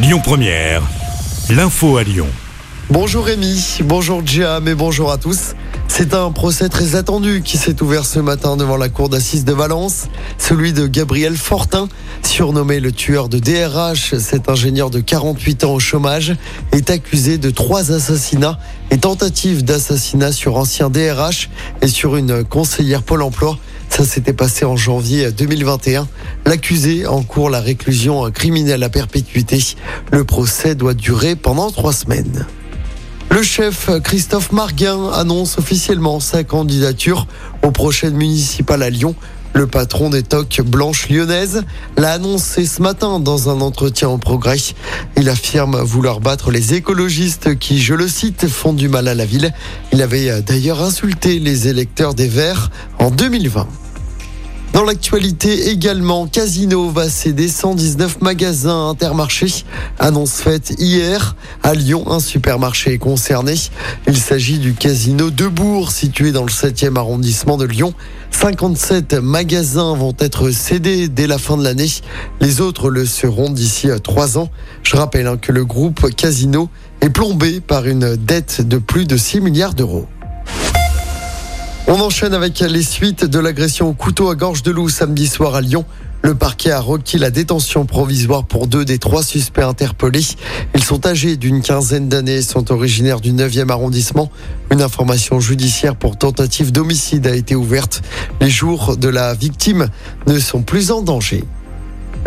Lyon Première, l'info à Lyon. Bonjour Rémi, bonjour Jam et bonjour à tous. C'est un procès très attendu qui s'est ouvert ce matin devant la cour d'assises de Valence. Celui de Gabriel Fortin, surnommé le tueur de DRH, cet ingénieur de 48 ans au chômage, est accusé de trois assassinats et tentatives d'assassinat sur ancien DRH et sur une conseillère Pôle emploi. Ça s'était passé en janvier 2021. L'accusé encourt la réclusion criminelle à perpétuité. Le procès doit durer pendant trois semaines. Le chef Christophe Marguin annonce officiellement sa candidature aux prochaines municipales à Lyon. Le patron des tocs blanches lyonnaises l'a annoncé ce matin dans un entretien au progrès. Il affirme vouloir battre les écologistes qui, je le cite, font du mal à la ville. Il avait d'ailleurs insulté les électeurs des Verts en 2020. Dans l'actualité également, Casino va céder 119 magasins intermarchés. Annonce faite hier. À Lyon, un supermarché est concerné. Il s'agit du Casino de Bourg, situé dans le 7e arrondissement de Lyon. 57 magasins vont être cédés dès la fin de l'année. Les autres le seront d'ici trois ans. Je rappelle hein, que le groupe Casino est plombé par une dette de plus de 6 milliards d'euros. On enchaîne avec les suites de l'agression au couteau à gorge de loup samedi soir à Lyon. Le parquet a requis la détention provisoire pour deux des trois suspects interpellés. Ils sont âgés d'une quinzaine d'années et sont originaires du 9e arrondissement. Une information judiciaire pour tentative d'homicide a été ouverte. Les jours de la victime ne sont plus en danger.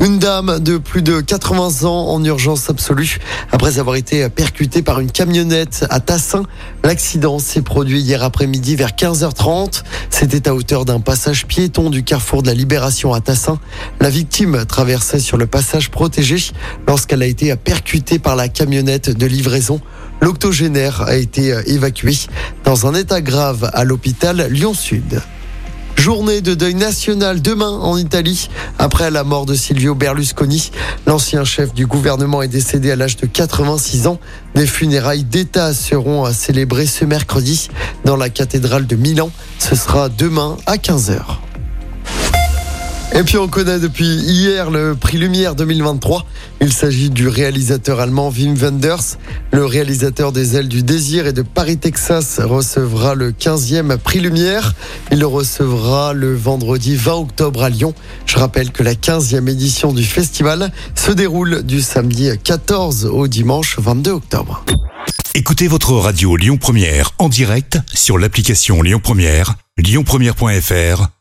Une dame de plus de 80 ans en urgence absolue après avoir été percutée par une camionnette à Tassin. L'accident s'est produit hier après-midi vers 15h30. C'était à hauteur d'un passage piéton du carrefour de la Libération à Tassin. La victime traversait sur le passage protégé lorsqu'elle a été percutée par la camionnette de livraison. L'octogénaire a été évacué dans un état grave à l'hôpital Lyon-Sud. Journée de deuil national demain en Italie après la mort de Silvio Berlusconi. L'ancien chef du gouvernement est décédé à l'âge de 86 ans. Des funérailles d'État seront à célébrer ce mercredi dans la cathédrale de Milan. Ce sera demain à 15h. Et puis on connaît depuis hier le prix Lumière 2023. Il s'agit du réalisateur allemand Wim Wenders. Le réalisateur des ailes du désir et de Paris, Texas recevra le 15e prix Lumière. Il le recevra le vendredi 20 octobre à Lyon. Je rappelle que la 15e édition du festival se déroule du samedi 14 au dimanche 22 octobre. Écoutez votre radio Lyon Première en direct sur l'application Lyon Première, lyonpremière.fr